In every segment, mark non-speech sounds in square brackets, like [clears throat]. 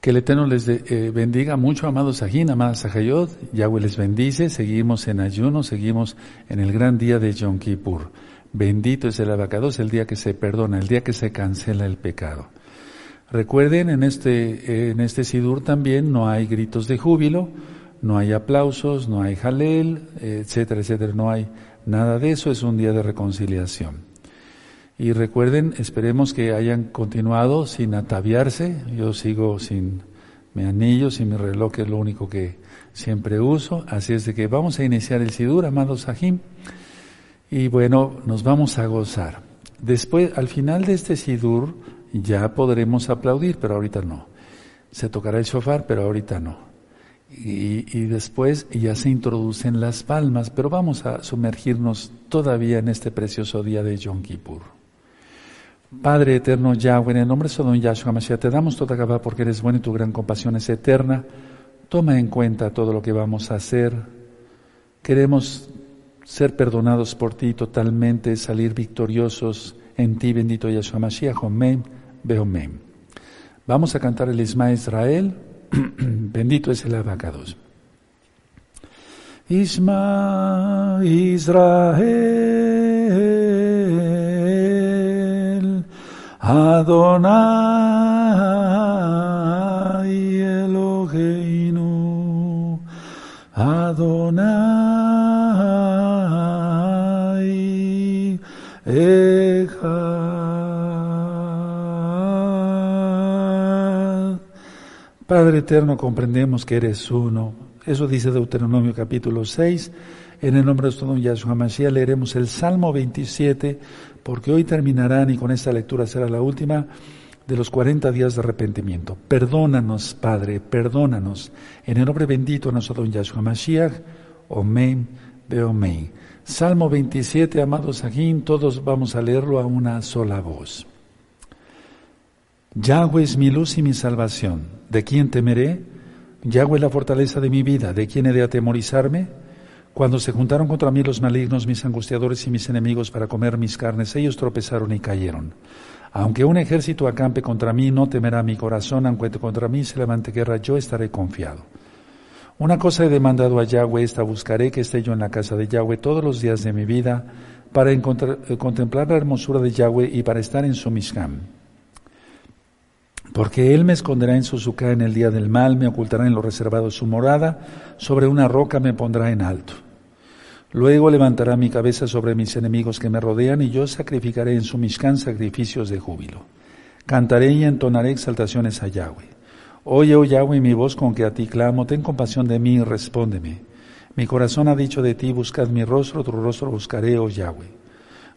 Que el Eterno les eh, bendiga mucho, amados Sajín, amadas Sajayot. Yahweh les bendice. Seguimos en ayuno, seguimos en el gran día de Yom Kippur. Bendito es el abacados, el día que se perdona, el día que se cancela el pecado. Recuerden, en este, en este Sidur también no hay gritos de júbilo, no hay aplausos, no hay jalel, etcétera, etcétera. No hay nada de eso, es un día de reconciliación. Y recuerden, esperemos que hayan continuado sin ataviarse. Yo sigo sin mi anillo, sin mi reloj, que es lo único que siempre uso. Así es de que vamos a iniciar el Sidur, amados Sahim. Y bueno, nos vamos a gozar. Después, al final de este Sidur, ya podremos aplaudir, pero ahorita no. Se tocará el shofar, pero ahorita no. Y, y, después ya se introducen las palmas, pero vamos a sumergirnos todavía en este precioso día de Yom Kippur. Padre eterno Yahweh, en el nombre de Sodom Yahshua Mashiach, te damos toda Gabá porque eres bueno y tu gran compasión es eterna. Toma en cuenta todo lo que vamos a hacer. Queremos ser perdonados por ti totalmente, salir victoriosos en ti, bendito Yahshua Mashiach. Omen, Beomen. Vamos a cantar el Isma Israel. [clears throat] bendito es el abacados. Isma Israel. Adonai Eloheinu, Adonai Echad. Padre eterno, comprendemos que eres uno. Eso dice Deuteronomio capítulo 6. En el nombre de nuestro Yahshua Mashiach leeremos el Salmo 27 porque hoy terminarán y con esta lectura será la última de los 40 días de arrepentimiento. Perdónanos, Padre, perdónanos. En el nombre bendito de nuestro don Yahshua Mashiach, Omen, Beomen. Salmo 27, amados aquí, todos vamos a leerlo a una sola voz. Yahweh es mi luz y mi salvación. ¿De quién temeré? Yahweh es la fortaleza de mi vida. ¿De quién he de atemorizarme? Cuando se juntaron contra mí los malignos, mis angustiadores y mis enemigos para comer mis carnes, ellos tropezaron y cayeron. Aunque un ejército acampe contra mí, no temerá mi corazón, aunque contra mí se levante guerra, yo estaré confiado. Una cosa he demandado a Yahweh, esta buscaré que esté yo en la casa de Yahweh todos los días de mi vida, para eh, contemplar la hermosura de Yahweh y para estar en su Mishkam. Porque Él me esconderá en su suca en el día del mal, me ocultará en lo reservado su morada, sobre una roca me pondrá en alto. Luego levantará mi cabeza sobre mis enemigos que me rodean y yo sacrificaré en su Mishkan sacrificios de júbilo. Cantaré y entonaré exaltaciones a Yahweh. Oye, oh Yahweh, mi voz con que a ti clamo, ten compasión de mí y respóndeme. Mi corazón ha dicho de ti, buscad mi rostro, tu rostro buscaré, oh Yahweh.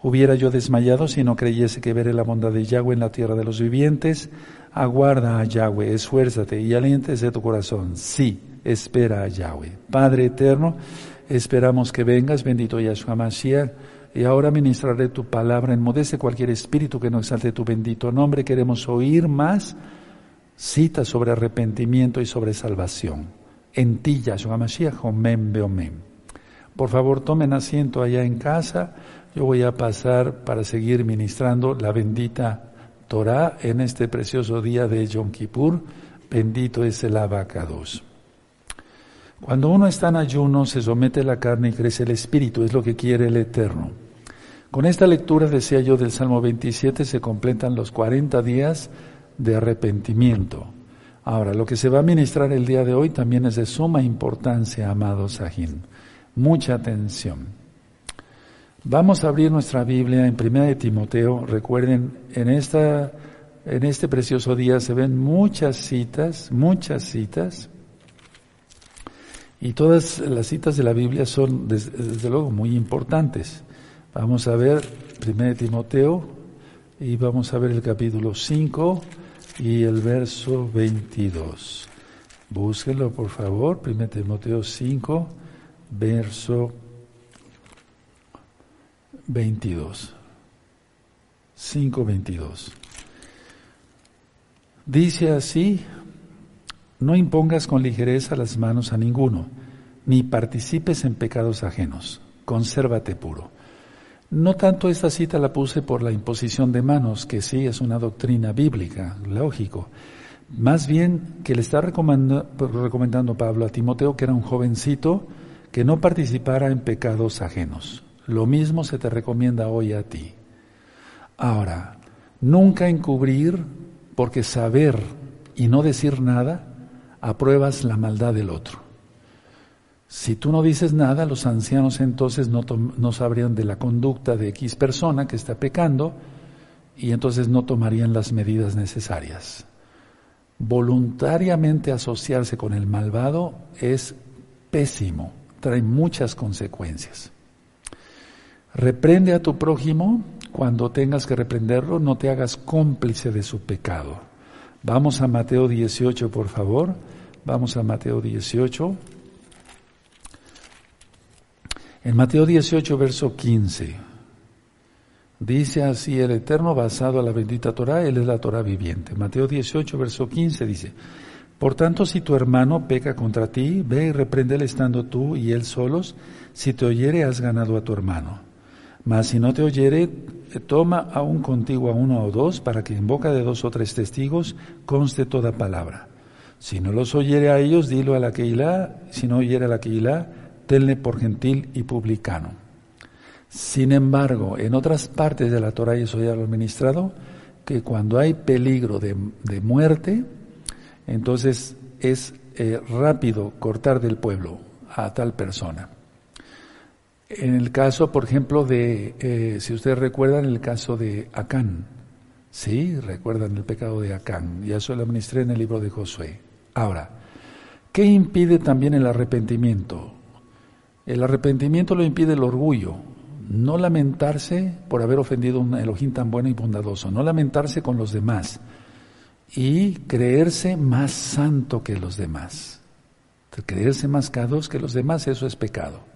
Hubiera yo desmayado si no creyese que veré la bondad de Yahweh en la tierra de los vivientes. Aguarda a Yahweh, esfuérzate y alientes de tu corazón. Sí, espera a Yahweh. Padre eterno, esperamos que vengas, bendito Yahshua Mashiach, y ahora ministraré tu palabra, enmudece cualquier espíritu que no exalte tu bendito nombre. Queremos oír más citas sobre arrepentimiento y sobre salvación. En ti, Yahshua Mashiach, omen. Por favor, tomen asiento allá en casa. Yo voy a pasar para seguir ministrando la bendita Torah en este precioso día de Yom Kippur. Bendito es el abacados. Cuando uno está en ayuno, se somete la carne y crece el espíritu, es lo que quiere el Eterno. Con esta lectura, decía yo, del Salmo 27, se completan los 40 días de arrepentimiento. Ahora, lo que se va a ministrar el día de hoy también es de suma importancia, amados Sahin. Mucha atención. Vamos a abrir nuestra Biblia en Primera de Timoteo. Recuerden, en esta en este precioso día se ven muchas citas, muchas citas. Y todas las citas de la Biblia son desde, luego muy importantes. Vamos a ver Primera de Timoteo y vamos a ver el capítulo 5 y el verso 22. Búsquenlo por favor, Primera de Timoteo 5, verso 22. 5.22. Dice así, no impongas con ligereza las manos a ninguno, ni participes en pecados ajenos, consérvate puro. No tanto esta cita la puse por la imposición de manos, que sí es una doctrina bíblica, lógico. Más bien que le está recomendando, Pablo a Timoteo que era un jovencito que no participara en pecados ajenos. Lo mismo se te recomienda hoy a ti. Ahora, nunca encubrir, porque saber y no decir nada, apruebas la maldad del otro. Si tú no dices nada, los ancianos entonces no, sabrían de la conducta de X persona que está pecando y entonces no tomarían las medidas necesarias. Voluntariamente asociarse con el malvado es pésimo, trae muchas consecuencias. Reprende a tu prójimo cuando tengas que reprenderlo, no te hagas cómplice de su pecado. Vamos a Mateo 18, por favor. Vamos a Mateo 18. En Mateo 18, verso 15, dice así el Eterno basado a la bendita Torah, Él es la Torah viviente. Mateo 18, verso 15 dice, por tanto, si tu hermano peca contra ti, ve y repréndele estando tú y él solos, si te oyere has ganado a tu hermano. Mas si no te oyere, toma aún contigo a uno o dos, para que en boca de dos o tres testigos conste toda palabra. Si no los oyere a ellos, dilo a la Keilah, si no oyere a la Keilah, tenle por gentil y publicano. Sin embargo, en otras partes de la Torah, y eso ya lo he ministrado, que cuando hay peligro de, muerte, entonces es eh, rápido cortar del pueblo a tal persona. En el caso, por ejemplo, de, eh, si ustedes recuerdan, el caso de Acán, ¿sí? Recuerdan el pecado de Acán, ya eso lo ministré en el libro de Josué. Ahora, ¿qué impide también el arrepentimiento? El arrepentimiento lo impide el orgullo, no lamentarse por haber ofendido a un Elohim tan bueno y bondadoso, no lamentarse con los demás y creerse más santo que los demás. Creerse más cados que los demás, eso es pecado.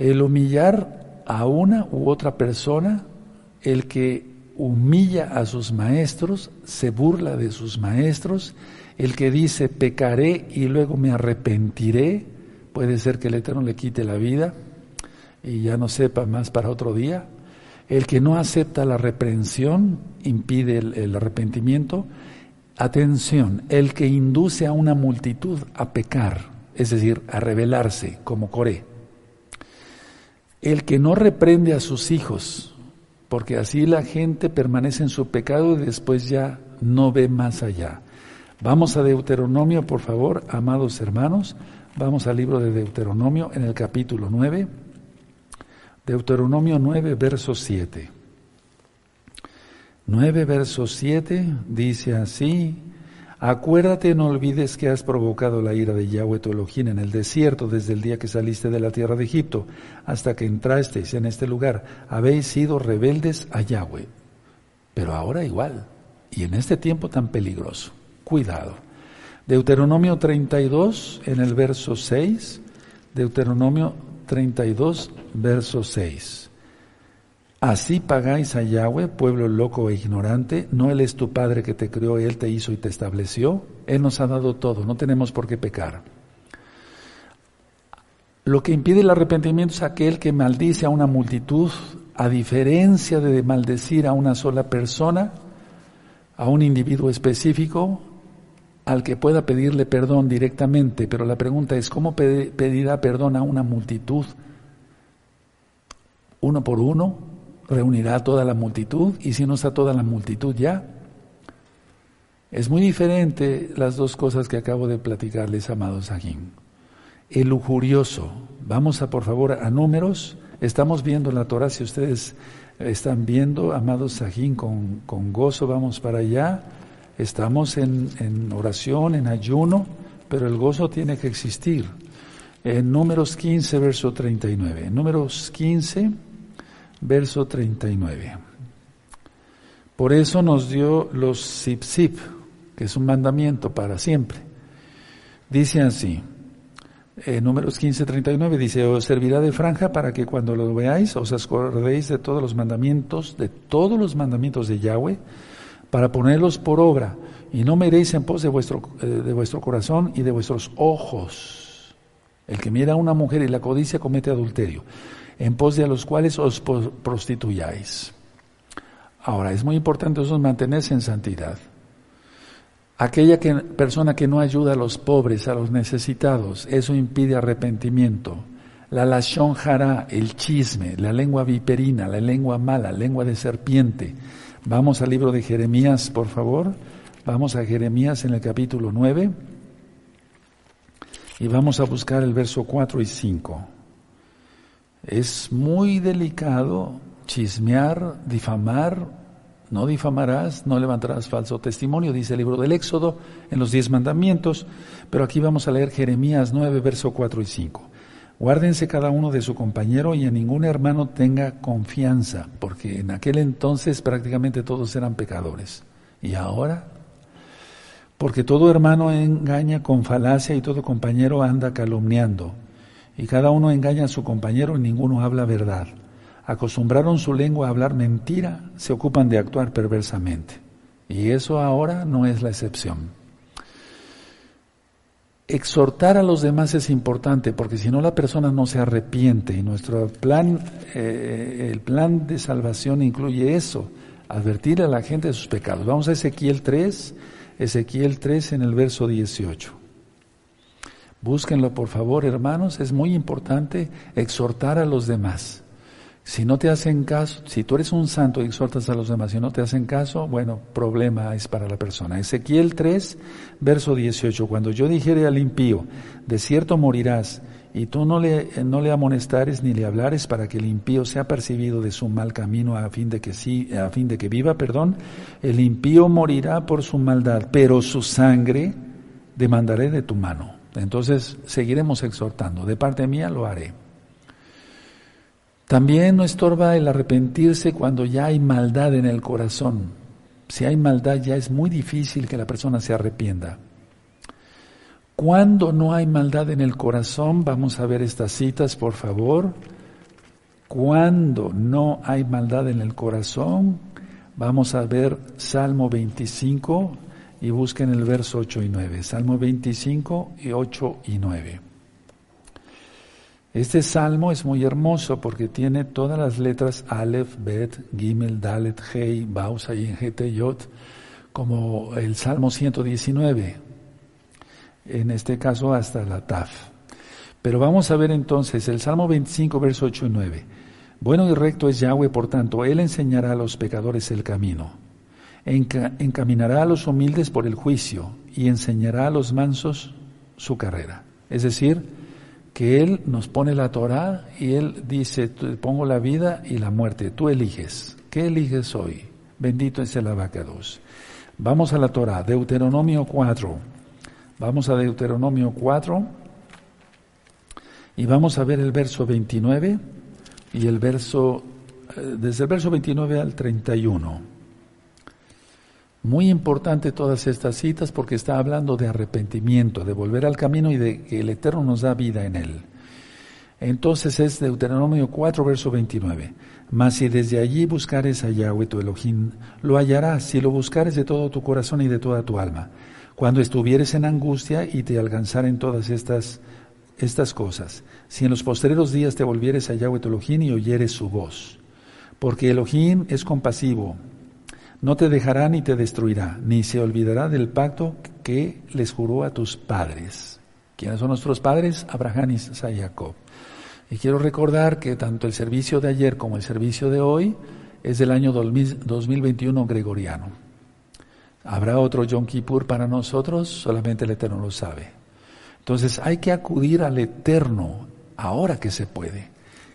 El humillar a una u otra persona, el que humilla a sus maestros, se burla de sus maestros, el que dice pecaré y luego me arrepentiré, puede ser que el Eterno le quite la vida y ya no sepa más para otro día. El que no acepta la reprensión impide el, arrepentimiento. Atención, el que induce a una multitud a pecar, es decir, a rebelarse, como Coré. El que no reprende a sus hijos, porque así la gente permanece en su pecado y después ya no ve más allá. Vamos a Deuteronomio, por favor, amados hermanos. Vamos al libro de Deuteronomio en el capítulo 9. Deuteronomio 9, verso 7. 9, verso 7 dice así, Acuérdate, no olvides que has provocado la ira de Yahweh tu en el desierto desde el día que saliste de la tierra de Egipto hasta que entrasteis en este lugar. Habéis sido rebeldes a Yahweh. Pero ahora igual, y en este tiempo tan peligroso. Cuidado. Deuteronomio 32 en el verso 6, Deuteronomio 32 verso 6. Así pagáis a Yahweh, pueblo loco e ignorante, no Él es tu Padre que te creó, Él te hizo y te estableció, Él nos ha dado todo, no tenemos por qué pecar. Lo que impide el arrepentimiento es aquel que maldice a una multitud, a diferencia de maldecir a una sola persona, a un individuo específico, al que pueda pedirle perdón directamente, pero la pregunta es, ¿cómo pedirá perdón a una multitud? Uno por uno, reunirá a toda la multitud, y si no está toda la multitud ya. Es muy diferente las dos cosas que acabo de platicarles, amados Sajín. El lujurioso, vamos a por favor a números, estamos viendo la Torah, si ustedes están viendo, amados Sajín, con, con gozo vamos para allá Estamos en, oración, en ayuno, pero el gozo tiene que existir. En números 15, verso 39. números 15, verso 39. Por eso nos dio los zip, que es un mandamiento para siempre. Dice así, números 15, 39 dice, os servirá de franja para que cuando lo veáis os acordéis de todos los mandamientos, de todos los mandamientos de Yahweh, para ponerlos por obra, y no miréis en pos de vuestro, eh, de vuestro corazón y de vuestros ojos. El que mira a una mujer y la codicia comete adulterio, en pos de los cuales os prostituyáis. Ahora, es muy importante eso mantenerse en santidad. Aquella que, persona que no ayuda a los pobres, a los necesitados, eso impide arrepentimiento. La lashon jara, el chisme, la lengua viperina, la lengua mala, lengua de serpiente. Vamos al libro de Jeremías, por favor. Vamos a Jeremías en el capítulo 9 y vamos a buscar el verso 4 y 5. Es muy delicado chismear, difamar no difamarás, no levantarás falso testimonio, dice el libro del Éxodo en los diez mandamientos, pero aquí vamos a leer Jeremías 9, verso 4 y 5. Guárdense cada uno de su compañero y a ningún hermano tenga confianza, porque en aquel entonces prácticamente todos eran pecadores. ¿Y ahora? Porque todo hermano engaña con falacia y todo compañero anda calumniando. Y cada uno engaña a su compañero y ninguno habla verdad acostumbraron su lengua a hablar mentira, se ocupan de actuar perversamente. Y eso ahora no es la excepción. Exhortar a los demás es importante porque si no la persona no se arrepiente y nuestro plan, eh, el plan de salvación incluye eso, advertir a la gente de sus pecados. Vamos a Ezequiel 3, Ezequiel 3 en el verso 18. Búsquenlo por favor, hermanos, es muy importante exhortar a los demás. Si no te hacen caso, si tú eres un santo y exhortas a los demás y no te hacen caso, bueno, problema es para la persona. Ezequiel 3, verso 18, cuando yo dijere al impío, de cierto morirás, y tú no le, no le amonestares ni le hablares para que el impío sea percibido de su mal camino a fin de que sí, a fin de que viva, perdón, el impío morirá por su maldad, pero su sangre demandaré de tu mano. Entonces seguiremos exhortando. De parte mía lo haré. También no estorba el arrepentirse cuando ya hay maldad en el corazón. Si hay maldad ya es muy difícil que la persona se arrepienta. Cuando no hay maldad en el corazón, vamos a ver estas citas, por favor. Cuando no hay maldad en el corazón, vamos a ver Salmo 25 y busquen el verso 8 y 9. Salmo 25 y 8 y 9. Este salmo es muy hermoso porque tiene todas las letras Aleph, Bet, Gimel, Dalet, Hei, Bausa y Yot, como el Salmo 119. En este caso hasta la Taf. Pero vamos a ver entonces el Salmo 25, verso 8 y 9. Bueno y recto es Yahweh, por tanto, Él enseñará a los pecadores el camino. Encaminará a los humildes por el juicio y enseñará a los mansos su carrera. Es decir, que Él nos pone la Torah y Él dice, pongo la vida y la muerte, tú eliges. ¿Qué eliges hoy? Bendito es el abacados. Vamos a la Torah, Deuteronomio 4. Vamos a Deuteronomio 4 y vamos a ver el verso 29 y el verso, eh, desde el verso 29 al 31. Muy importante todas estas citas porque está hablando de arrepentimiento, de volver al camino y de que el Eterno nos da vida en él. Entonces es Deuteronomio 4, verso 29. Mas si desde allí buscares a Yahweh tu Elohim, lo hallarás si lo buscares de todo tu corazón y de toda tu alma. Cuando estuvieres en angustia y te alcanzaren todas estas, estas cosas. Si en los postreros días te volvieres a Yahweh tu Elohim y oyeres su voz. Porque Elohim es compasivo, no te dejará ni te destruirá, ni se olvidará del pacto que les juró a tus padres. ¿Quiénes son nuestros padres? Abraham, y Jacob. Y quiero recordar que tanto el servicio de ayer como el servicio de hoy es del año 2021 gregoriano. ¿Habrá otro Yom Kippur para nosotros? Solamente el Eterno lo sabe. Entonces hay que acudir al Eterno ahora que se puede.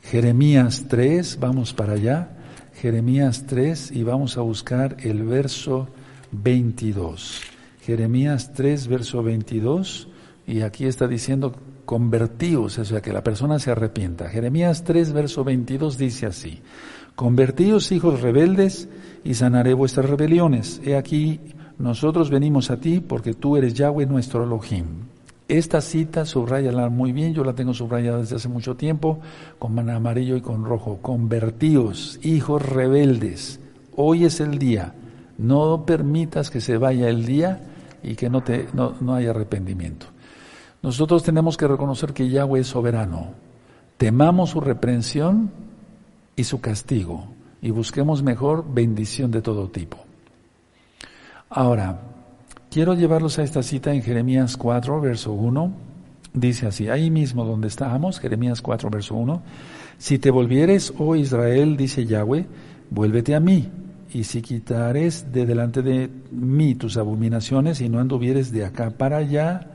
Jeremías 3, vamos para allá. Jeremías 3 y vamos a buscar el verso 22. Jeremías 3, verso 22, y aquí está diciendo convertíos, o sea, que la persona se arrepienta. Jeremías 3, verso 22 dice así, convertíos hijos rebeldes y sanaré vuestras rebeliones. He aquí, nosotros venimos a ti porque tú eres Yahweh nuestro Elohim. Esta cita subrayala muy bien, yo la tengo subrayada desde hace mucho tiempo, con amarillo y con rojo. Convertíos, hijos rebeldes, hoy es el día. No permitas que se vaya el día y que no, te, no, no haya arrepentimiento. Nosotros tenemos que reconocer que Yahweh es soberano. Temamos su reprensión y su castigo y busquemos mejor bendición de todo tipo. Ahora, quiero llevarlos a esta cita en Jeremías 4, verso 1. Dice así, ahí mismo donde estábamos, Jeremías 4, verso 1. Si te volvieres, oh Israel, dice Yahweh, vuélvete a mí. Y si quitares de delante de mí tus abominaciones y no anduvieres de acá para allá,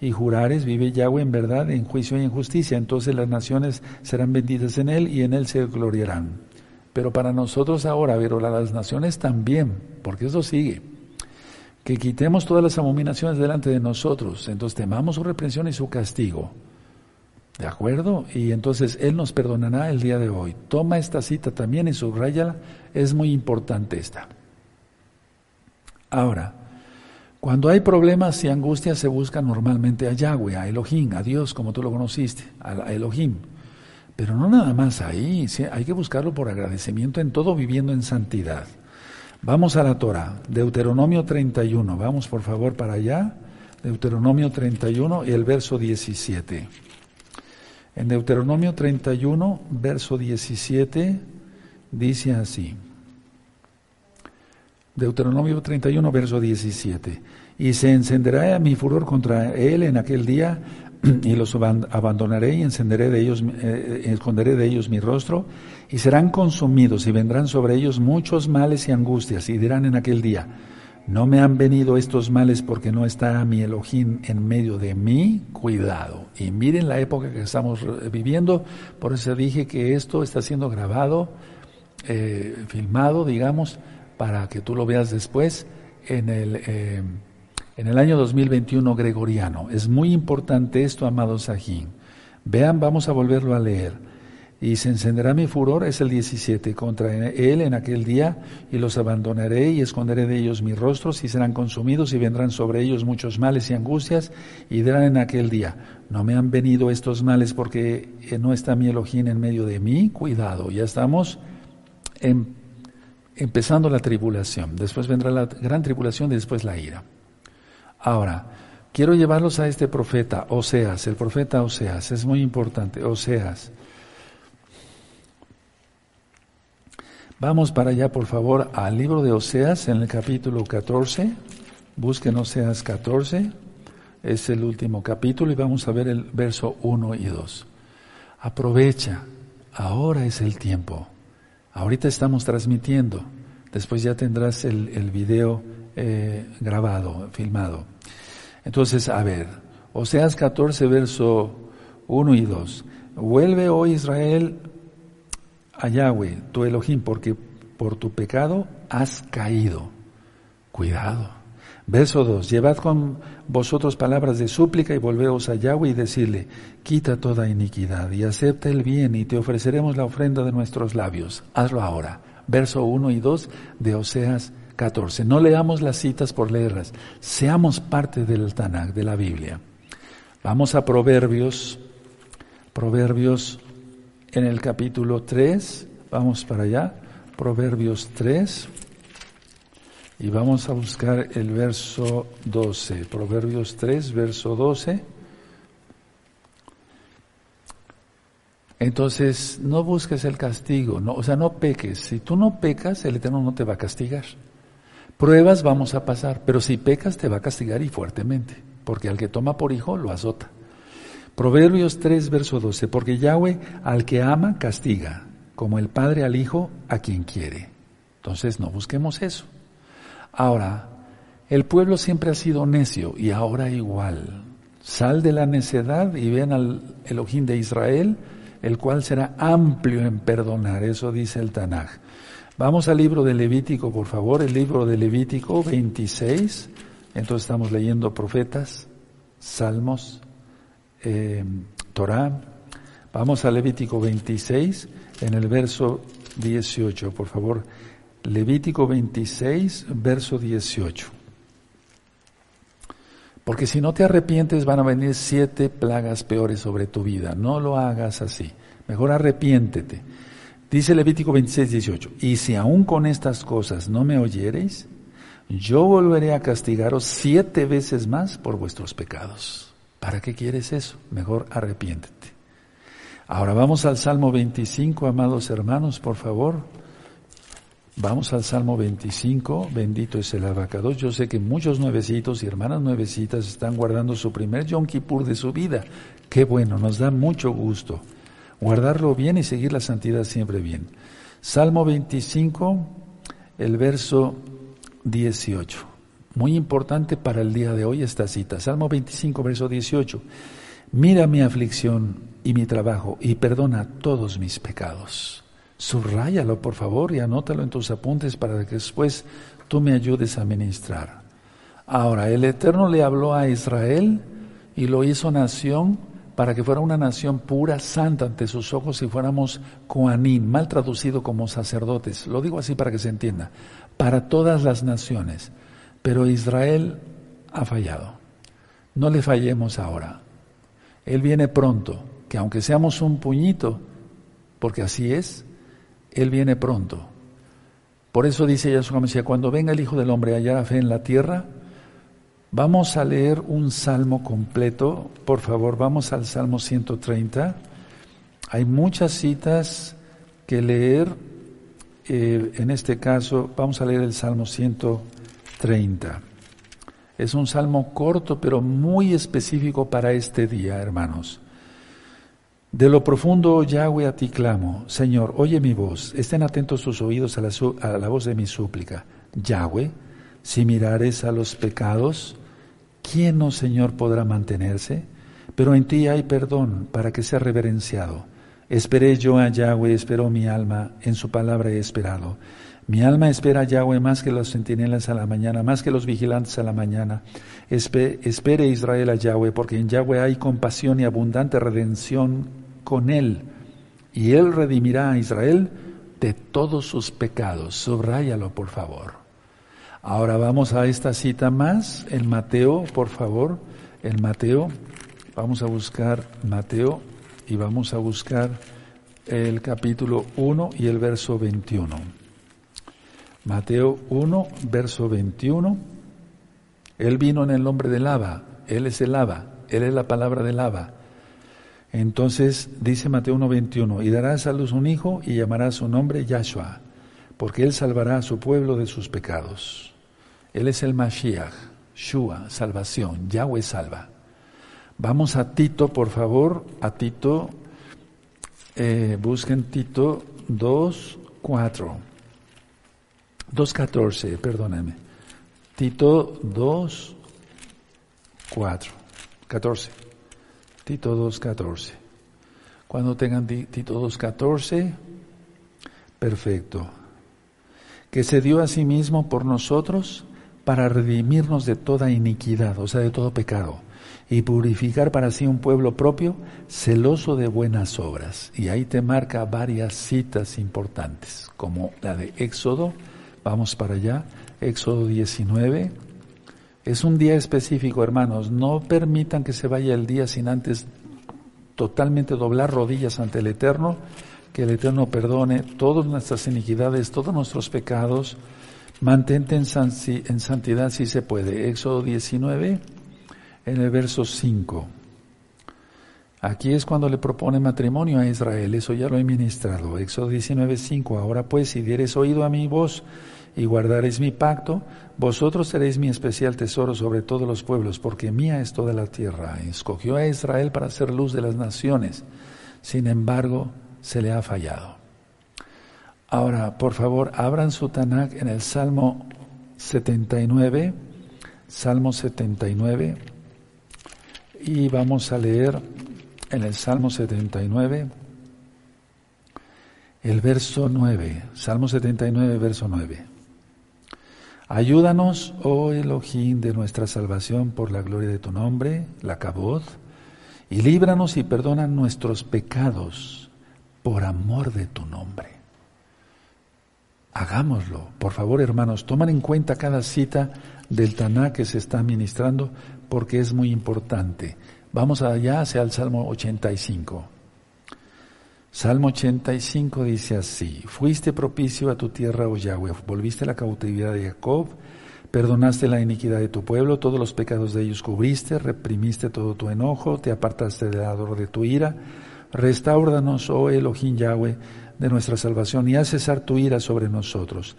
y jurares, vive Yahweh en verdad, en juicio y en justicia. Entonces las naciones serán benditas en él y en él se gloriarán. Pero para nosotros ahora, pero las naciones también, porque eso sigue. Que quitemos todas las abominaciones delante de nosotros. Entonces temamos su reprensión y su castigo. ¿De acuerdo? Y entonces Él nos perdonará el día de hoy. Toma esta cita también y subrayala. Es muy importante esta. Ahora, cuando hay problemas y angustias se busca normalmente a Yahweh, a Elohim, a Dios como tú lo conociste, a Elohim. Pero no nada más ahí, hay que buscarlo por agradecimiento en todo viviendo en santidad. Vamos a la Torah, Deuteronomio 31, vamos por favor para allá, Deuteronomio 31 y el verso 17. En Deuteronomio 31, verso 17, dice así. Deuteronomio 31, verso 17. Y se encenderá mi furor contra él en aquel día, [clears throat] y los abandonaré y encenderé de ellos, eh, eh, esconderé de ellos mi rostro, y serán consumidos, y vendrán sobre ellos muchos males y angustias, y dirán en aquel día, no me han venido estos males porque no está mi Elohim en medio de mí, cuidado. Y miren la época que estamos viviendo, por eso dije que esto está siendo grabado, eh, filmado, digamos, para que tú lo veas después en el, eh, en el año 2021 gregoriano. Es muy importante esto, amados Sajín. Vean, vamos a volverlo a leer. Y se encenderá mi furor, es el 17, contra él en aquel día, y los abandonaré y esconderé de ellos mis rostros, y serán consumidos, y vendrán sobre ellos muchos males y angustias, y dirán en aquel día, no me han venido estos males porque no está mi Elohim en medio de mí, cuidado, ya estamos en empezando la tribulación. Después vendrá la gran tribulación y después la ira. Ahora, quiero llevarlos a este profeta, Oseas, el profeta Oseas, es muy importante, Oseas. Vamos para allá, por favor, al libro de Oseas, en el capítulo 14. Busquen Oseas 14, es el último capítulo y vamos a ver el verso 1 y 2. Aprovecha, ahora es el tiempo. Ahorita estamos transmitiendo, después ya tendrás el, el video eh, grabado, filmado. Entonces, a ver, Oseas 14, verso 1 y 2. Vuelve, oh Israel, a Yahweh, tu Elohim, porque por tu pecado has caído. Cuidado. Verso 2. Llevad con vosotros palabras de súplica y volveos a Yahweh y decirle, quita toda iniquidad y acepta el bien y te ofreceremos la ofrenda de nuestros labios. Hazlo ahora. Verso 1 y 2 de Oseas 14. No leamos las citas por leerlas. Seamos parte del Tanakh, de la Biblia. Vamos a Proverbios. Proverbios en el capítulo 3. Vamos para allá. Proverbios 3. Y vamos a buscar el verso 12, Proverbios 3, verso 12. Entonces, no busques el castigo, o sea, no peques. Si tú no pecas, el Eterno no te va a castigar. Pruebas vamos a pasar, pero si pecas te va a castigar y fuertemente, porque al que toma por hijo lo azota. Proverbios 3, verso 12, porque Yahweh al que ama castiga, como el Padre al Hijo a quien quiere. Entonces, no busquemos eso. Ahora, el pueblo siempre ha sido necio y ahora igual. Sal de la necedad y ven al Elohim de Israel, el cual será amplio en perdonar. Eso dice el Tanaj. Vamos al libro de Levítico, por favor, el libro de Levítico 26. Entonces estamos leyendo profetas, salmos, eh, Torah. Vamos a Levítico 26, en el verso 18, por favor. Levítico 26, verso 18. Porque si no te arrepientes van a venir siete plagas peores sobre tu vida. No lo hagas así. Mejor arrepiéntete. Dice Levítico 26, 18. Y si aún con estas cosas no me oyereis, yo volveré a castigaros siete veces más por vuestros pecados. ¿Para qué quieres eso? Mejor arrepiéntete. Ahora vamos al Salmo 25, amados hermanos, por favor. Vamos al Salmo 25, bendito es el abacados. Yo sé que muchos nuevecitos y hermanas nuevecitas están guardando su primer Yom Kippur de su vida. Qué bueno, nos da mucho gusto guardarlo bien y seguir la santidad siempre bien. Salmo 25, el verso 18. Muy importante para el día de hoy esta cita. Salmo 25, verso 18. Mira mi aflicción y mi trabajo y perdona todos mis pecados. Subráyalo, por favor, y anótalo en tus apuntes para que después tú me ayudes a ministrar. Ahora, el Eterno le habló a Israel y lo hizo nación para que fuera una nación pura, santa ante sus ojos y fuéramos coanín, mal traducido como sacerdotes. Lo digo así para que se entienda. Para todas las naciones. Pero Israel ha fallado. No le fallemos ahora. Él viene pronto, que aunque seamos un puñito, porque así es, él viene pronto. Por eso dice Yahshua Mesías, cuando venga el Hijo del Hombre a hallar fe en la tierra, vamos a leer un salmo completo. Por favor, vamos al Salmo 130. Hay muchas citas que leer. Eh, en este caso, vamos a leer el Salmo 130. Es un salmo corto, pero muy específico para este día, hermanos. De lo profundo, Yahweh, a ti clamo. Señor, oye mi voz. Estén atentos sus oídos a la, a la voz de mi súplica. Yahweh, si mirares a los pecados, ¿quién, oh Señor, podrá mantenerse? Pero en ti hay perdón para que sea reverenciado. Esperé yo a Yahweh, esperó mi alma, en su palabra he esperado. Mi alma espera a Yahweh más que los centinelas a la mañana, más que los vigilantes a la mañana. espere Israel a Yahweh, porque en Yahweh hay compasión y abundante redención con él y él redimirá a Israel de todos sus pecados. Subráyalo, por favor. Ahora vamos a esta cita más, en Mateo, por favor, en Mateo. Vamos a buscar Mateo y vamos a buscar el capítulo 1 y el verso 21. Mateo 1, verso 21. Él vino en el nombre de lava, Él es el lava, Él es la palabra de lava. Entonces dice Mateo 1:21, y darás a luz un hijo y llamará su nombre Yahshua, porque él salvará a su pueblo de sus pecados. Él es el Mashiach, Shua, salvación, Yahweh salva. Vamos a Tito, por favor, a Tito, eh, busquen Tito 2.4, 2.14, perdónenme. Tito 2.4, 14. Tito 2.14. Cuando tengan Tito 2.14, perfecto. Que se dio a sí mismo por nosotros para redimirnos de toda iniquidad, o sea, de todo pecado, y purificar para sí un pueblo propio, celoso de buenas obras. Y ahí te marca varias citas importantes, como la de Éxodo, vamos para allá, Éxodo 19, es un día específico, hermanos. No permitan que se vaya el día sin antes totalmente doblar rodillas ante el Eterno, que el Eterno perdone todas nuestras iniquidades, todos nuestros pecados. Mantente en, santidad si se puede. Éxodo 19, en el verso 5. Aquí es cuando le propone matrimonio a Israel, eso ya lo he ministrado. Éxodo 19, 5. Ahora pues, si dieres oído a mi voz y guardaréis mi pacto, vosotros seréis mi especial tesoro sobre todos los pueblos, porque mía es toda la tierra. Escogió a Israel para ser luz de las naciones, sin embargo, se le ha fallado. Ahora, por favor, abran su Tanakh en el Salmo 79, Salmo 79, y vamos a leer en el Salmo 79, el verso 9, Salmo 79, verso 9. Ayúdanos, oh Elohim, de nuestra salvación por la gloria de tu nombre, la cabot, y líbranos y perdona nuestros pecados por amor de tu nombre. Hagámoslo. Por favor, hermanos, toman en cuenta cada cita del Taná que se está ministrando porque es muy importante. Vamos allá hacia el Salmo 85. Salmo 85 dice así, fuiste propicio a tu tierra, oh Yahweh, volviste la cautividad de Jacob, perdonaste la iniquidad de tu pueblo, todos los pecados de ellos cubriste, reprimiste todo tu enojo, te apartaste del ador de tu ira, restauranos, oh Elohim Yahweh, de nuestra salvación y haz cesar tu ira sobre nosotros.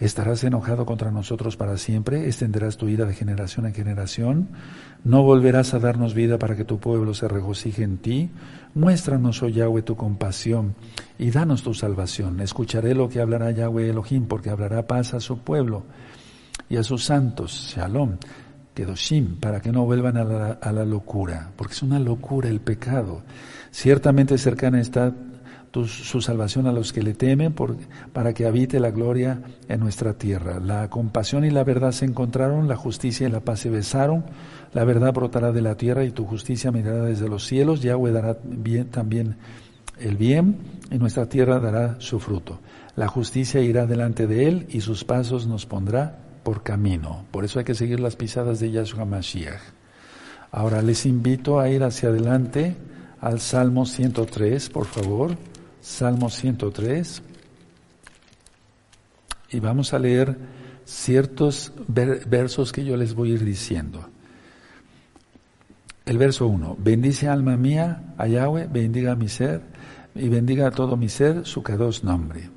¿Estarás enojado contra nosotros para siempre? ¿Extenderás tu ira de generación en generación? ¿No volverás a darnos vida para que tu pueblo se regocije en ti? Muéstranos, oh Yahweh, tu compasión y danos tu salvación. Escucharé lo que hablará Yahweh Elohim, porque hablará paz a su pueblo y a sus santos, Shalom, Kedoshim, para que no vuelvan a la, a la locura, porque es una locura el pecado. Ciertamente cercana está su salvación a los que le temen para que habite la gloria en nuestra tierra. La compasión y la verdad se encontraron, la justicia y la paz se besaron, la verdad brotará de la tierra y tu justicia mirará desde los cielos, Yahweh dará bien, también el bien y nuestra tierra dará su fruto. La justicia irá delante de él y sus pasos nos pondrá por camino. Por eso hay que seguir las pisadas de Yahshua Mashiach. Ahora les invito a ir hacia adelante al Salmo 103, por favor. Salmo 103 y vamos a leer ciertos versos que yo les voy a ir diciendo. El verso 1, bendice alma mía a Yahweh, bendiga mi ser y bendiga a todo mi ser su dos nombre.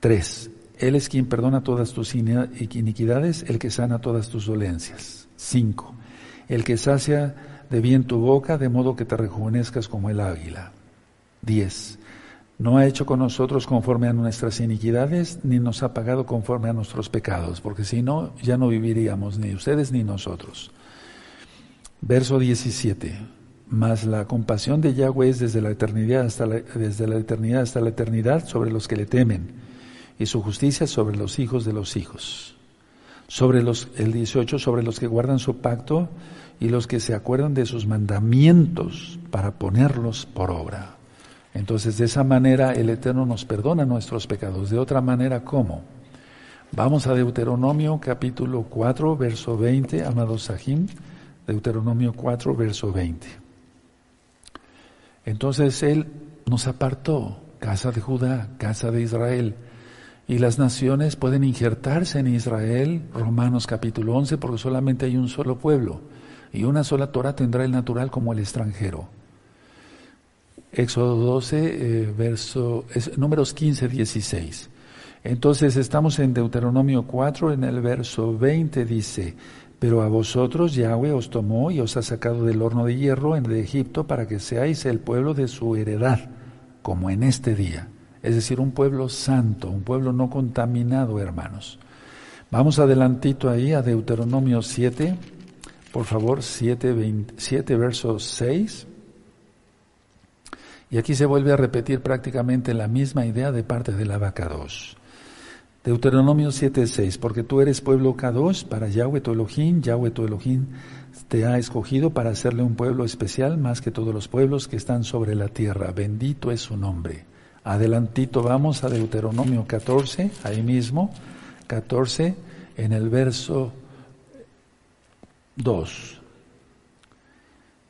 3. Él es quien perdona todas tus iniquidades, el que sana todas tus dolencias. 5. El que sacia de bien tu boca, de modo que te rejuvenezcas como el águila. 10 no ha hecho con nosotros conforme a nuestras iniquidades, ni nos ha pagado conforme a nuestros pecados, porque si no, ya no viviríamos ni ustedes ni nosotros. Verso 17. Mas la compasión de Yahweh es desde la eternidad hasta la, desde la eternidad hasta la eternidad sobre los que le temen, y su justicia sobre los hijos de los hijos. Sobre los, el 18, sobre los que guardan su pacto y los que se acuerdan de sus mandamientos para ponerlos por obra. Entonces, de esa manera el Eterno nos perdona nuestros pecados. De otra manera, ¿cómo? Vamos a Deuteronomio capítulo 4, verso 20, amados Sahim. Deuteronomio 4, verso 20. Entonces Él nos apartó, casa de Judá, casa de Israel, y las naciones pueden injertarse en Israel, Romanos capítulo 11, porque solamente hay un solo pueblo, y una sola Torah tendrá el natural como el extranjero. Éxodo 12, eh, verso, números 15, 16. Entonces estamos en Deuteronomio 4, en el verso 20 dice, pero a vosotros Yahweh os tomó y os ha sacado del horno de hierro en de Egipto para que seáis el pueblo de su heredad, como en este día. Es decir, un pueblo santo, un pueblo no contaminado, hermanos. Vamos adelantito ahí a Deuteronomio 7, por favor, 7, 20, 7 verso 6. Y aquí se vuelve a repetir prácticamente la misma idea de parte de la vaca 2. Deuteronomio 7:6, porque tú eres pueblo K2 para Yahweh tu Elohim, Yahweh tu Elohim te ha escogido para hacerle un pueblo especial más que todos los pueblos que están sobre la tierra. Bendito es su nombre. Adelantito vamos a Deuteronomio 14, ahí mismo, 14, en el verso 2.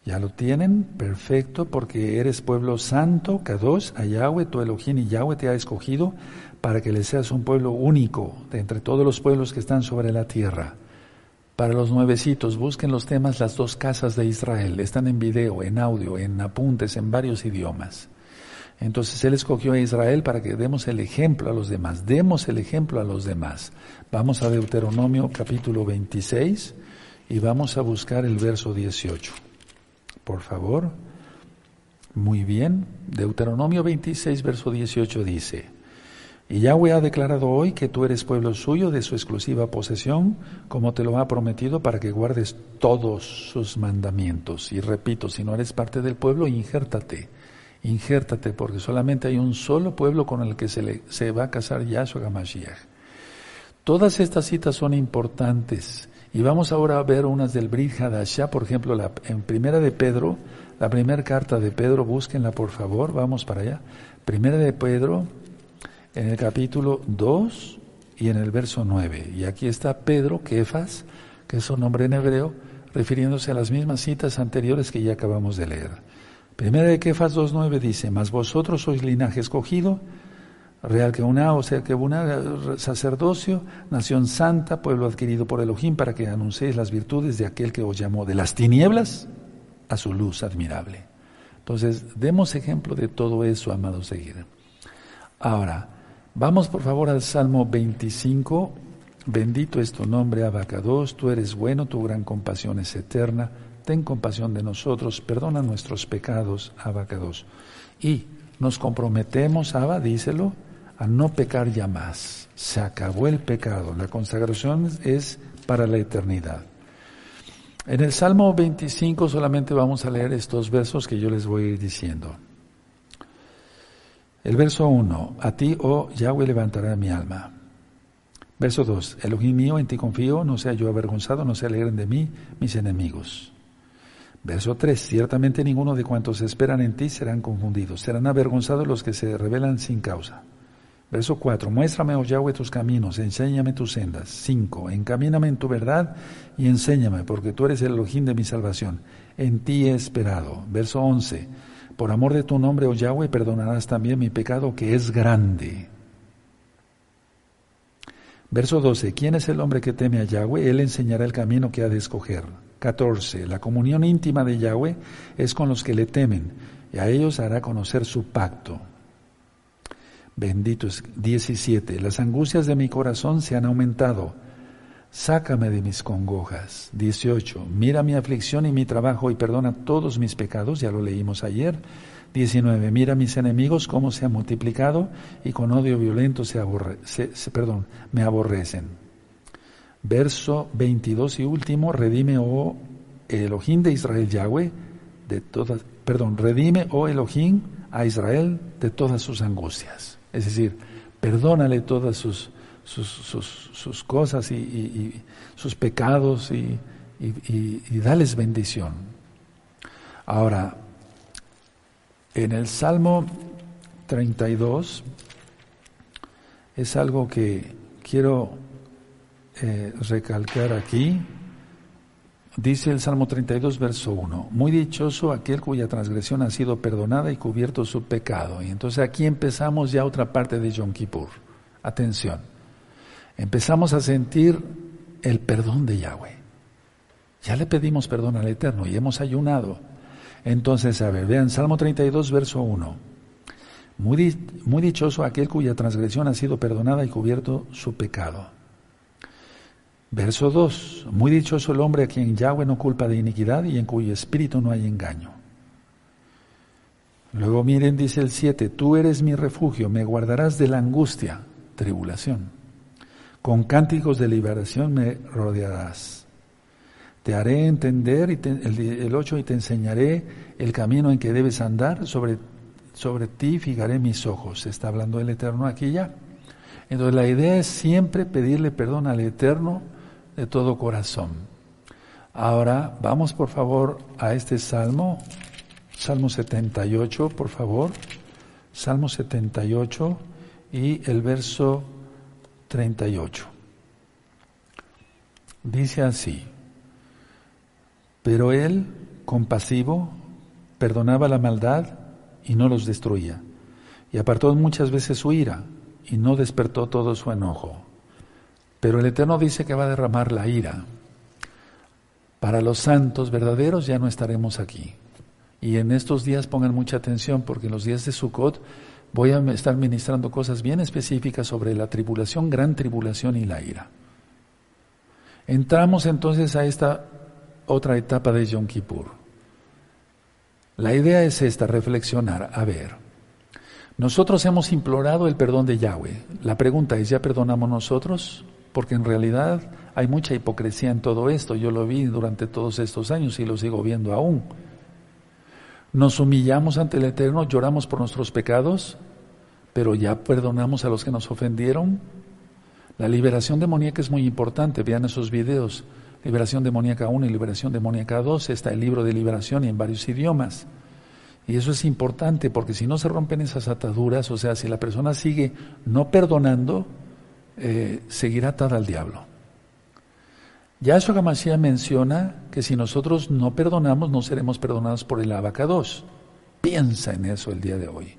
Ya lo tienen, perfecto, porque eres pueblo santo, Kadosh, a Yahweh, tu Elohim y Yahweh te ha escogido para que le seas un pueblo único de entre todos los pueblos que están sobre la tierra. Para los nuevecitos, busquen los temas Las dos casas de Israel. Están en video, en audio, en apuntes, en varios idiomas. Entonces Él escogió a Israel para que demos el ejemplo a los demás. Demos el ejemplo a los demás. Vamos a Deuteronomio capítulo 26 y vamos a buscar el verso 18 por favor. Muy bien. Deuteronomio 26, verso 18 dice, y Yahweh ha declarado hoy que tú eres pueblo suyo de su exclusiva posesión, como te lo ha prometido, para que guardes todos sus mandamientos. Y repito, si no eres parte del pueblo, injértate, injértate, porque solamente hay un solo pueblo con el que se, le, se va a casar Yahshua Gamashiach. Todas estas citas son importantes y vamos ahora a ver unas del Brit Hadashah, por ejemplo, la, en Primera de Pedro, la primera carta de Pedro, búsquenla por favor, vamos para allá. Primera de Pedro, en el capítulo 2 y en el verso 9. Y aquí está Pedro, Kefas, que es su nombre en hebreo, refiriéndose a las mismas citas anteriores que ya acabamos de leer. Primera de Kefas 2.9 dice, mas vosotros sois linaje escogido, real que una, o sea que una sacerdocio, nación santa, pueblo adquirido por Elohim, para que anunciéis las virtudes de aquel que os llamó de las tinieblas a su luz admirable. Entonces, demos ejemplo de todo eso, amados seguidores. Ahora, vamos por favor al Salmo 25. Bendito es tu nombre, Abacados, tú eres bueno, tu gran compasión es eterna. Ten compasión de nosotros, perdona nuestros pecados, Abacados. Y nos comprometemos, Abba, díselo, a no pecar ya más. Se acabó el pecado. La consagración es para la eternidad. En el Salmo 25 solamente vamos a leer estos versos que yo les voy a ir diciendo. El verso 1, a ti, oh Yahweh, levantará mi alma. Verso 2, Elohim mío, en ti confío, no sea yo avergonzado, no se alegren de mí mis enemigos. Verso 3, ciertamente ninguno de cuantos esperan en ti serán confundidos, serán avergonzados los que se rebelan sin causa. Verso 4, muéstrame, oh Yahweh, tus caminos, enséñame tus sendas. 5, encamíname en tu verdad y enséñame, porque tú eres el Elohim de mi salvación. En ti he esperado. Verso 11, por amor de tu nombre, oh Yahweh, perdonarás también mi pecado que es grande. Verso 12, ¿quién es el hombre que teme a Yahweh? Él enseñará el camino que ha de escoger. 14, la comunión íntima de Yahweh es con los que le temen, y a ellos hará conocer su pacto. Bendito es 17. Las angustias de mi corazón se han aumentado. Sácame de mis congojas. 18. Mira mi aflicción y mi trabajo y perdona todos mis pecados. Ya lo leímos ayer. 19. Mira mis enemigos cómo se han multiplicado y con odio violento se, aborre, perdón, me aborrecen. Verso 22 y último. Redime, oh Elohim de Israel Yahweh, de todas, perdón, redime, oh Elohim, a Israel de todas sus angustias. Es decir, perdónale todas sus, sus, cosas y, sus pecados y, y dales bendición. Ahora, en el Salmo 32 es algo que quiero eh, recalcar aquí. Dice el Salmo 32, verso 1, muy dichoso aquel cuya transgresión ha sido perdonada y cubierto su pecado. Y entonces aquí empezamos ya otra parte de Yom Kippur. Atención, empezamos a sentir el perdón de Yahweh. Ya le pedimos perdón al Eterno y hemos ayunado. Entonces, a ver, vean Salmo 32, verso 1. Muy, muy dichoso aquel cuya transgresión ha sido perdonada y cubierto su pecado. Verso 2. Muy dichoso el hombre a quien Yahweh no culpa de iniquidad y en cuyo espíritu no hay engaño. Luego miren, dice el 7, tú eres mi refugio, me guardarás de la angustia, tribulación. Con cánticos de liberación me rodearás. Te haré entender, y el 8, y te enseñaré el camino en que debes andar, sobre, sobre ti fijaré mis ojos. Está hablando el Eterno aquí ya. Entonces la idea es siempre pedirle perdón al Eterno de todo corazón. Ahora vamos por favor a este salmo, Salmo 78, por favor, Salmo 78 y el verso 38. Dice así, pero él, compasivo, perdonaba la maldad y no los destruía, y apartó muchas veces su ira y no despertó todo su enojo. Pero el Eterno dice que va a derramar la ira. Para los santos verdaderos ya no estaremos aquí. Y en estos días pongan mucha atención porque en los días de Sukkot voy a estar ministrando cosas bien específicas sobre la tribulación, gran tribulación y la ira. Entramos entonces a esta otra etapa de Yom Kippur. La idea es esta, reflexionar, a ver, nosotros hemos implorado el perdón de Yahweh. La pregunta es, ¿ya perdonamos nosotros? Porque en realidad hay mucha hipocresía en todo esto. Yo lo vi durante todos estos años y lo sigo viendo aún. Nos humillamos ante el Eterno, lloramos por nuestros pecados, pero ya perdonamos a los que nos ofendieron. La liberación demoníaca es muy importante, vean esos videos. Liberación demoníaca 1 y liberación demoníaca 2, está el libro de liberación y en varios idiomas. Y eso es importante porque si no se rompen esas ataduras, o sea, si la persona sigue no perdonando, eh, seguirá atada al diablo. Yahshua Hamashiach menciona que si nosotros no perdonamos, no seremos perdonados por el abacados. Piensa en eso el día de hoy.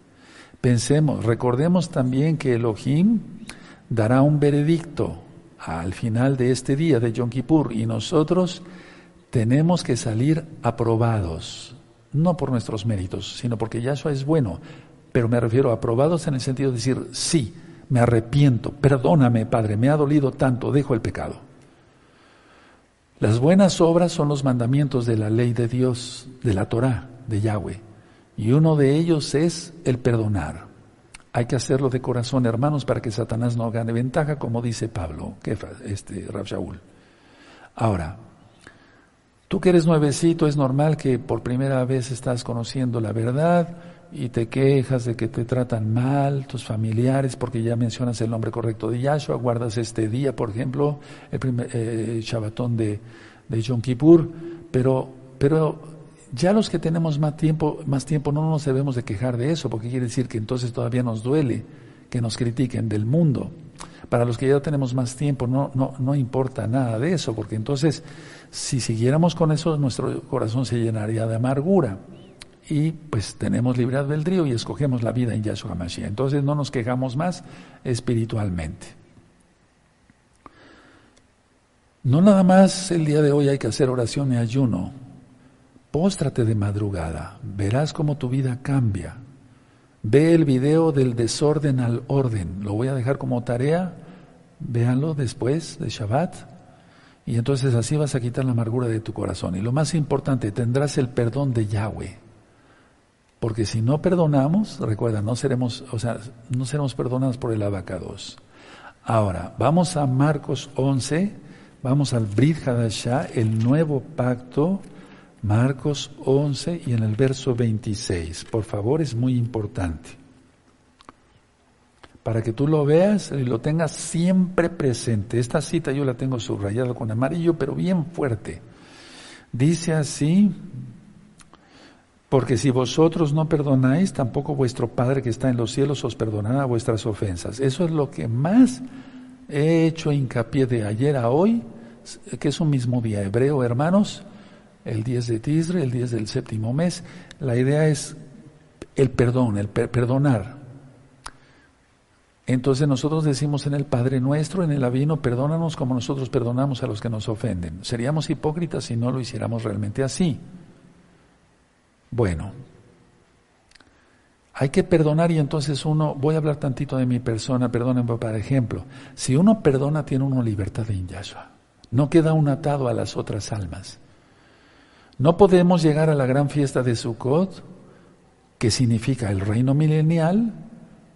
Pensemos, recordemos también que Elohim dará un veredicto al final de este día de Yom Kippur y nosotros tenemos que salir aprobados, no por nuestros méritos, sino porque Yahshua es bueno, pero me refiero a aprobados en el sentido de decir, sí, me arrepiento, perdóname Padre, me ha dolido tanto, dejo el pecado. Las buenas obras son los mandamientos de la ley de Dios, de la Torah, de Yahweh, y uno de ellos es el perdonar. Hay que hacerlo de corazón, hermanos, para que Satanás no gane ventaja, como dice Pablo, que este Rab. Ahora, tú que eres nuevecito, es normal que por primera vez estás conociendo la verdad y te quejas de que te tratan mal tus familiares porque ya mencionas el nombre correcto de Yahshua, guardas este día, por ejemplo, el primer eh, Shabbatón de, de Yom Kippur, pero, pero ya los que tenemos más tiempo, más tiempo no nos debemos de quejar de eso, porque quiere decir que entonces todavía nos duele que nos critiquen del mundo. Para los que ya tenemos más tiempo no, no, no importa nada de eso, porque entonces si siguiéramos con eso nuestro corazón se llenaría de amargura y pues tenemos libre albedrío y escogemos la vida en Yahshua Mashiach. Entonces no nos quejamos más espiritualmente. No nada más el día de hoy hay que hacer oración y ayuno, Póstrate de madrugada, verás cómo tu vida cambia. Ve el video del desorden al orden, lo voy a dejar como tarea, véanlo después de Shabbat, y entonces así vas a quitar la amargura de tu corazón. Y lo más importante, tendrás el perdón de Yahweh. Porque si no perdonamos, recuerda, no seremos, o sea, no seremos perdonados por el abacados. Ahora, vamos a Marcos 11, vamos al Brit Hadashah, el nuevo pacto Marcos 11 y en el verso 26. Por favor, es muy importante. Para que tú lo veas y lo tengas siempre presente. Esta cita yo la tengo subrayada con amarillo, pero bien fuerte. Dice así, porque si vosotros no perdonáis, tampoco vuestro Padre que está en los cielos os perdonará vuestras ofensas. Eso es lo que más he hecho hincapié de ayer a hoy, que es un mismo día hebreo, hermanos el 10 de Tisre, el 10 del séptimo mes. La idea es el perdón, el perdonar. Entonces nosotros decimos en el Padre nuestro, en el Avino, perdónanos como nosotros perdonamos a los que nos ofenden. Seríamos hipócritas si no lo hiciéramos realmente así. Bueno, hay que perdonar y entonces uno, voy a hablar tantito de mi persona, perdónenme para ejemplo, si uno perdona tiene uno libertad en Yahshua, no queda un atado a las otras almas. No podemos llegar a la gran fiesta de Sukkot, que significa el reino milenial,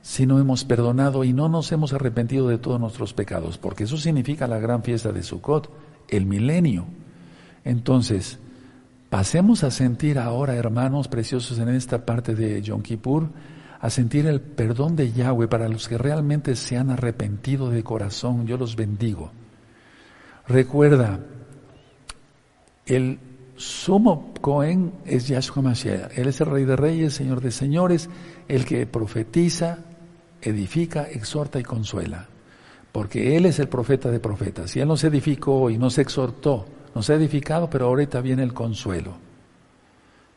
si no hemos perdonado y no nos hemos arrepentido de todos nuestros pecados, porque eso significa la gran fiesta de Sukkot, el milenio. Entonces, pasemos a sentir ahora, hermanos preciosos, en esta parte de Yom Kippur, a sentir el perdón de Yahweh para los que realmente se han arrepentido de corazón. Yo los bendigo. Recuerda, el sumo Cohen es Yahshua Mashiach. Él es el Rey de Reyes, Señor de Señores, el que profetiza, edifica, exhorta y consuela. Porque Él es el profeta de profetas. Y Él nos edificó y nos exhortó, nos ha edificado, pero ahorita viene el consuelo.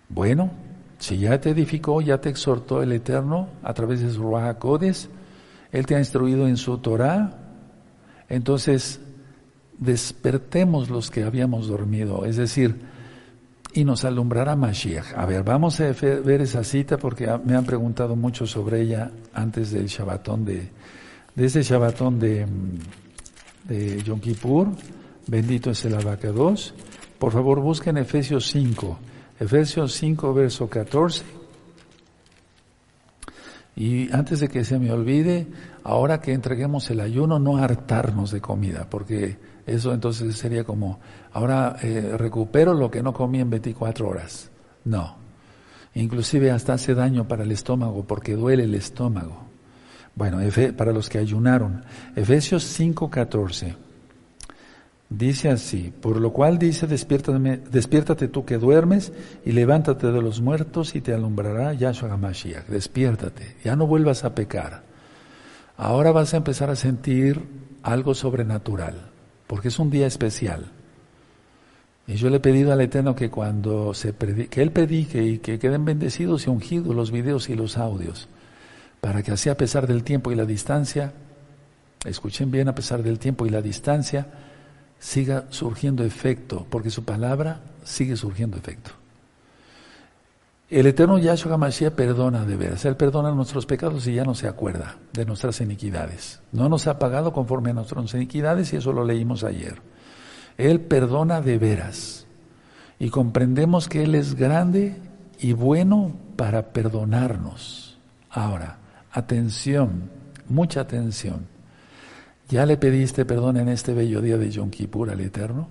Bueno, si ya te edificó, ya te exhortó el Eterno a través de su Ruach Él te ha instruido en su Torah, entonces despertemos los que habíamos dormido. Es decir, y nos alumbrará Mashiach. A ver, vamos a ver esa cita porque me han preguntado mucho sobre ella antes del Shabbatón de, de ese Shabbatón de, de Yom Kippur. Bendito es el abacados. Por favor, busquen Efesios 5. Efesios 5, verso 14. Y antes de que se me olvide, ahora que entreguemos el ayuno, no hartarnos de comida, porque eso entonces sería como, ahora eh, recupero lo que no comí en 24 horas. No. Inclusive hasta hace daño para el estómago porque duele el estómago. Bueno, para los que ayunaron. Efesios 5:14. Dice así, por lo cual dice, despiértate, despiértate tú que duermes y levántate de los muertos y te alumbrará Yahshua HaMashiach. Despiértate, ya no vuelvas a pecar. Ahora vas a empezar a sentir algo sobrenatural porque es un día especial. Y yo le he pedido al Eterno que cuando se que Él predique y que queden bendecidos y ungidos los videos y los audios, para que así a pesar del tiempo y la distancia, escuchen bien, a pesar del tiempo y la distancia, siga surgiendo efecto, porque su palabra sigue surgiendo efecto. El eterno Yahshua HaMashiach perdona de veras. Él perdona nuestros pecados y ya no se acuerda de nuestras iniquidades. No nos ha pagado conforme a nuestras iniquidades y eso lo leímos ayer. Él perdona de veras. Y comprendemos que Él es grande y bueno para perdonarnos. Ahora, atención, mucha atención. ¿Ya le pediste perdón en este bello día de Yom Kippur al Eterno?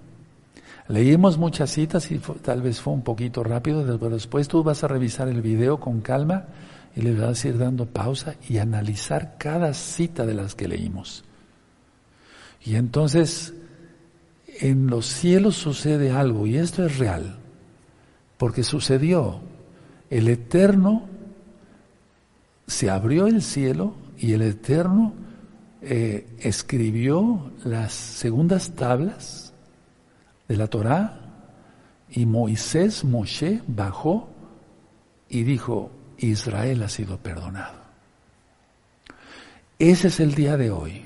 Leímos muchas citas y tal vez fue un poquito rápido, pero después tú vas a revisar el video con calma y le vas a ir dando pausa y analizar cada cita de las que leímos. Y entonces en los cielos sucede algo y esto es real, porque sucedió. El Eterno se abrió el cielo y el Eterno eh, escribió las segundas tablas de la Torá y Moisés, Moshe, bajó y dijo, Israel ha sido perdonado. Ese es el día de hoy.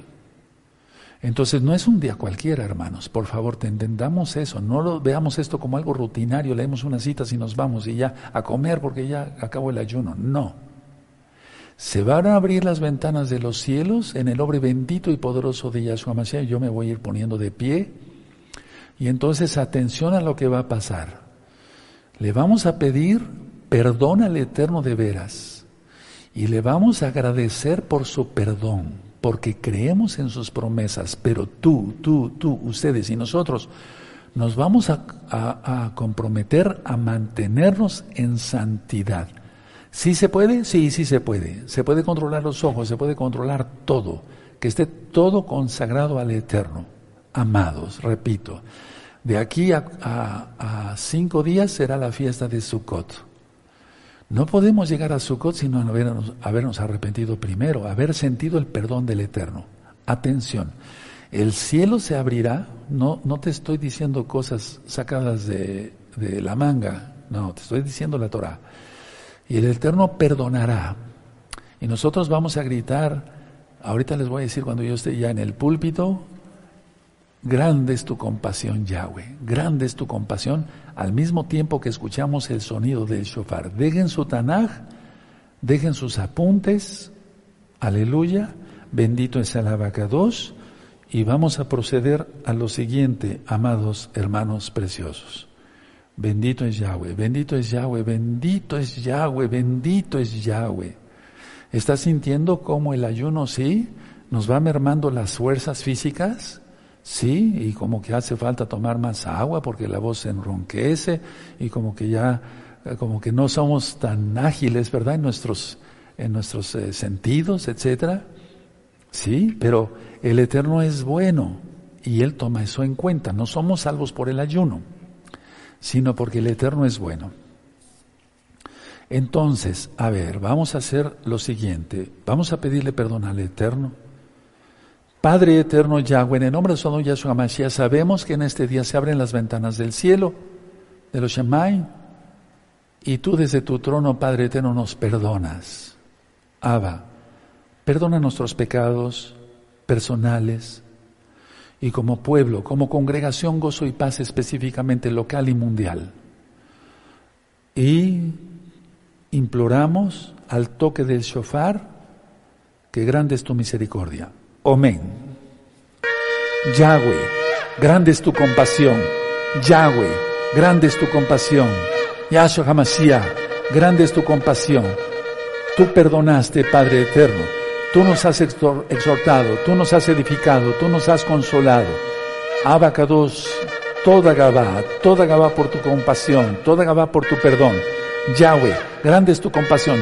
Entonces no es un día cualquiera, hermanos. Por favor, te entendamos eso. No lo veamos esto como algo rutinario. Leemos unas citas y nos vamos y ya a comer porque ya acabó el ayuno. No. Se van a abrir las ventanas de los cielos en el nombre bendito y poderoso de Yahshua Mashiach. Yo me voy a ir poniendo de pie y entonces atención a lo que va a pasar. Le vamos a pedir perdón al Eterno de veras y le vamos a agradecer por su perdón, porque creemos en sus promesas, pero tú, tú, tú, ustedes y nosotros nos vamos a, a comprometer a mantenernos en santidad. ¿Sí se puede? Sí, sí se puede. Se puede controlar los ojos, se puede controlar todo, que esté todo consagrado al Eterno amados, repito. De aquí a, cinco días será la fiesta de Sukkot. No podemos llegar a Sukkot sino habernos, arrepentido primero, haber sentido el perdón del Eterno. Atención, el cielo se abrirá, no, no te estoy diciendo cosas sacadas de, de la manga, no, te estoy diciendo la Torah. Y el Eterno perdonará. Y nosotros vamos a gritar, ahorita les voy a decir cuando yo esté ya en el púlpito, Grande es tu compasión, Yahweh. Grande es tu compasión al mismo tiempo que escuchamos el sonido del shofar. Dejen su Tanaj, dejen sus apuntes. Aleluya. Bendito es el abacados. Y vamos a proceder a lo siguiente, amados hermanos preciosos. Bendito es Yahweh, bendito es Yahweh, bendito es Yahweh, bendito es Yahweh. ¿Estás sintiendo cómo el ayuno sí nos va mermando las fuerzas físicas? Sí, y como que hace falta tomar más agua porque la voz enronquece y como que ya, eh, como que no somos tan ágiles, ¿verdad? En nuestros, en nuestros eh, sentidos, etcétera. Sí, pero el Eterno es bueno y Él toma eso en cuenta. No somos salvos por el ayuno, sino porque el Eterno es bueno. Entonces, a ver, vamos a hacer lo siguiente. Vamos a pedirle perdón al Eterno Padre eterno Yahweh, en el nombre de su Yahshua Mashiach, sabemos que en este día se abren las ventanas del cielo, de los Shemai, y tú desde tu trono, Padre eterno, nos perdonas. Abba, perdona nuestros pecados personales y como pueblo, como congregación, gozo y paz específicamente local y mundial. Y imploramos al toque del shofar que grande es tu misericordia. Amén. Yahweh, grande es tu compasión. Yahweh, grande es tu compasión. Yahshua Hamashiach, grande es tu compasión. Tú perdonaste, Padre eterno. Tú nos has exhortado, tú nos has edificado, tú nos has consolado. Abacados, toda Gabá, toda Gabá por tu compasión, toda Gabá por tu perdón. Yahweh, grande es tu compasión.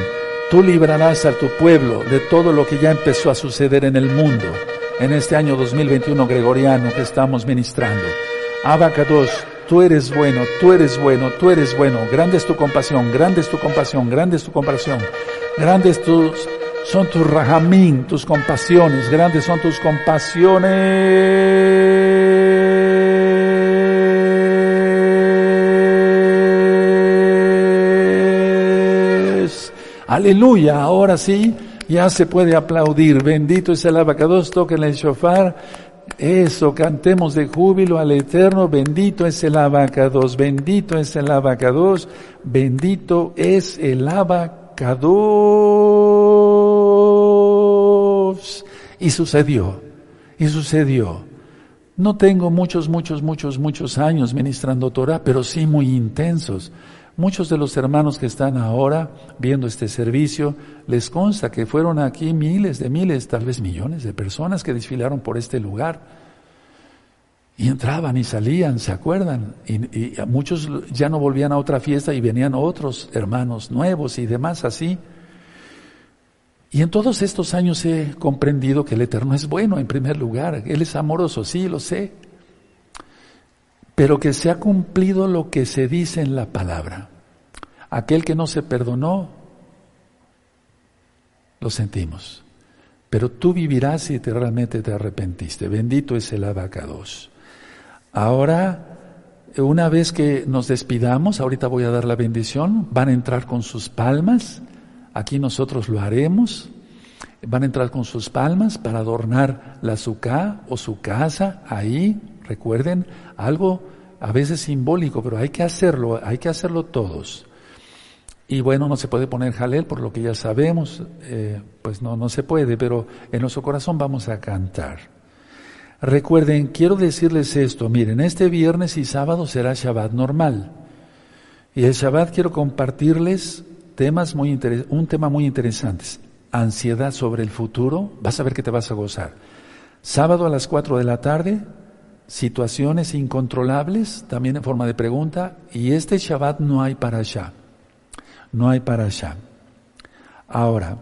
Tú librarás a tu pueblo de todo lo que ya empezó a suceder en el mundo en este año 2021 gregoriano que estamos ministrando. Abacados, tú eres bueno, tú eres bueno, tú eres bueno. Grande es tu compasión, grande es tu compasión, grande es tu compasión. Grandes tus, son tus rajamín, tus compasiones, grandes son tus compasiones. Aleluya, ahora sí, ya se puede aplaudir. Bendito es el abacados, toquen el shofar. Eso, cantemos de júbilo al Eterno, bendito es el abacados, bendito es el abacados, bendito es el abacados. Y sucedió, y sucedió. No tengo muchos, muchos, muchos, muchos años ministrando Torah, pero sí muy intensos. Muchos de los hermanos que están ahora viendo este servicio, les consta que fueron aquí miles de miles, tal vez millones de personas que desfilaron por este lugar. Y entraban y salían, ¿se acuerdan? Y, muchos ya no volvían a otra fiesta y venían otros hermanos nuevos y demás así. Y en todos estos años he comprendido que el Eterno es bueno en primer lugar, Él es amoroso, sí, lo sé, pero que se ha cumplido lo que se dice en la palabra. Aquel que no se perdonó, lo sentimos, pero tú vivirás si te realmente te arrepentiste. Bendito es el abacados. Ahora, una vez que nos despidamos, ahorita voy a dar la bendición, van a entrar con sus palmas Aquí nosotros lo haremos. Van a entrar con sus palmas para adornar la suká o su casa ahí. Recuerden, algo a veces simbólico, pero hay que hacerlo, hay que hacerlo todos. Y bueno, no se puede poner jalel por lo que ya sabemos, eh, pues no, no se puede, pero en nuestro corazón vamos a cantar. Recuerden, quiero decirles esto, miren, este viernes y sábado será Shabbat normal. Y el Shabbat quiero compartirles temas muy un tema muy interesante. Ansiedad sobre el futuro, vas a ver que te vas a gozar. Sábado a las 4 de la tarde, situaciones incontrolables, también en forma de pregunta, y este Shabbat no hay para allá. No hay para allá. Ahora,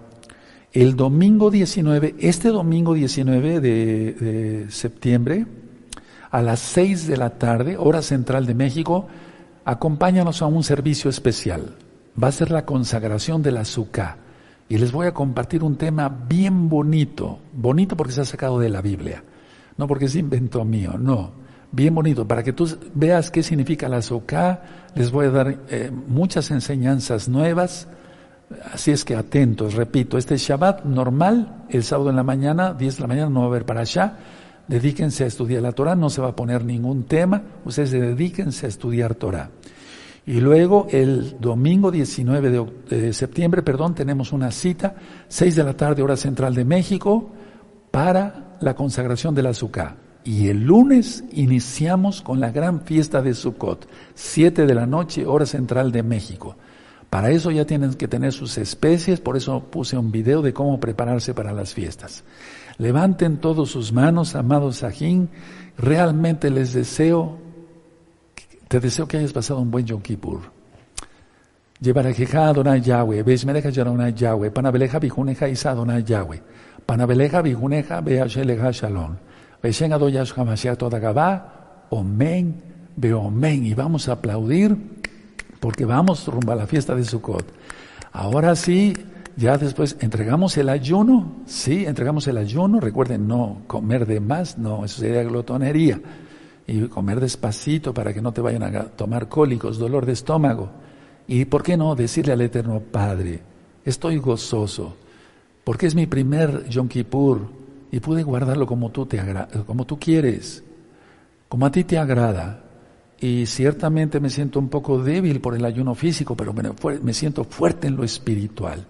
el domingo 19, este domingo 19 de, de septiembre, a las 6 de la tarde, hora central de México, acompáñanos a un servicio especial va a ser la consagración del azúcar. Y les voy a compartir un tema bien bonito, bonito porque se ha sacado de la Biblia, no porque es invento mío, no, bien bonito, para que tú veas qué significa el azúcar, les voy a dar eh, muchas enseñanzas nuevas, así es que atentos, repito, este Shabbat normal, el sábado en la mañana, 10 de la mañana, no va a haber para allá, dedíquense a estudiar la Torah, no se va a poner ningún tema, ustedes dedíquense a estudiar Torah. Y luego el domingo 19 de, septiembre, perdón, tenemos una cita, 6 de la tarde, hora central de México, para la consagración del azúcar. Y el lunes iniciamos con la gran fiesta de Sukkot, 7 de la noche, hora central de México. Para eso ya tienen que tener sus especies, por eso puse un video de cómo prepararse para las fiestas. Levanten todos sus manos, amados Sajín. Realmente les deseo te deseo que hayas pasado un buen Yom Kippur. Llevarejeja Adonai Yahweh, Beshmereja Adonai Yahweh, Panabeleja Bijuneja Isa Adonai Yahweh, Panabeleja Bijuneja Beasheleja Shalom, Beshen Adoyash Hamashiach Todagabá, Omen, Beomen, y vamos a aplaudir porque vamos rumbo a la fiesta de Sukkot. Ahora sí, ya después entregamos el ayuno, sí, entregamos el ayuno, recuerden no comer de más, no, eso sería glotonería y comer despacito para que no te vayan a tomar cólicos, dolor de estómago. Y por qué no decirle al Eterno Padre, estoy gozoso, porque es mi primer Yom Kippur y pude guardarlo como tú, te como tú quieres, como a ti te agrada. Y ciertamente me siento un poco débil por el ayuno físico, pero me siento fuerte en lo espiritual.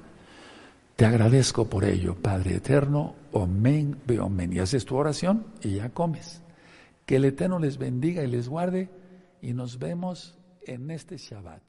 Te agradezco por ello, Padre Eterno. Omen, ve omen. Y haces tu oración y ya comes. Que el Eterno les bendiga y les guarde y nos vemos en este Shabbat.